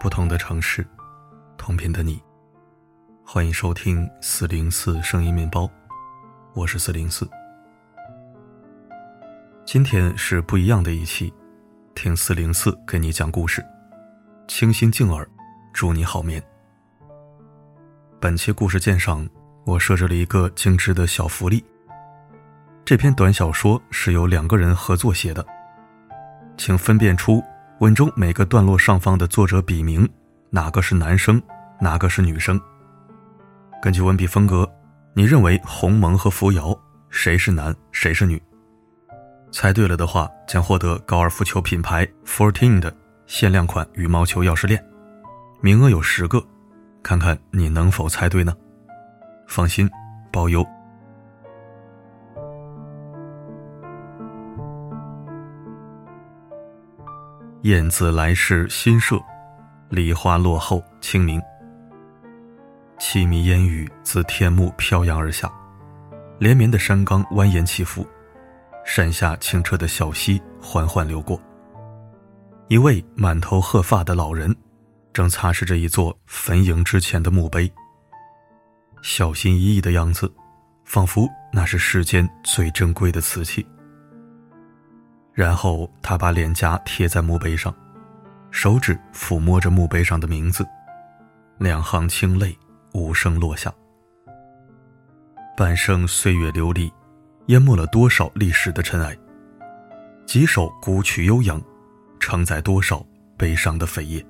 不同的城市，同频的你，欢迎收听四零四声音面包，我是四零四。今天是不一样的一期，听四零四给你讲故事，清新静耳，祝你好眠。本期故事鉴赏，我设置了一个精致的小福利。这篇短小说是由两个人合作写的，请分辨出文中每个段落上方的作者笔名，哪个是男生，哪个是女生。根据文笔风格，你认为鸿蒙和扶摇谁是男，谁是女？猜对了的话，将获得高尔夫球品牌 Fourteen 的限量款羽毛球钥匙链，名额有十个，看看你能否猜对呢？放心，包邮。燕子来时新社，梨花落后清明。凄迷烟雨自天幕飘扬而下，连绵的山冈蜿蜒起伏，山下清澈的小溪缓缓流过。一位满头褐发的老人，正擦拭着一座坟茔之前的墓碑，小心翼翼的样子，仿佛那是世间最珍贵的瓷器。然后他把脸颊贴在墓碑上，手指抚摸着墓碑上的名字，两行清泪无声落下。半生岁月流离，淹没了多少历史的尘埃？几首古曲悠扬，承载多少悲伤的扉页？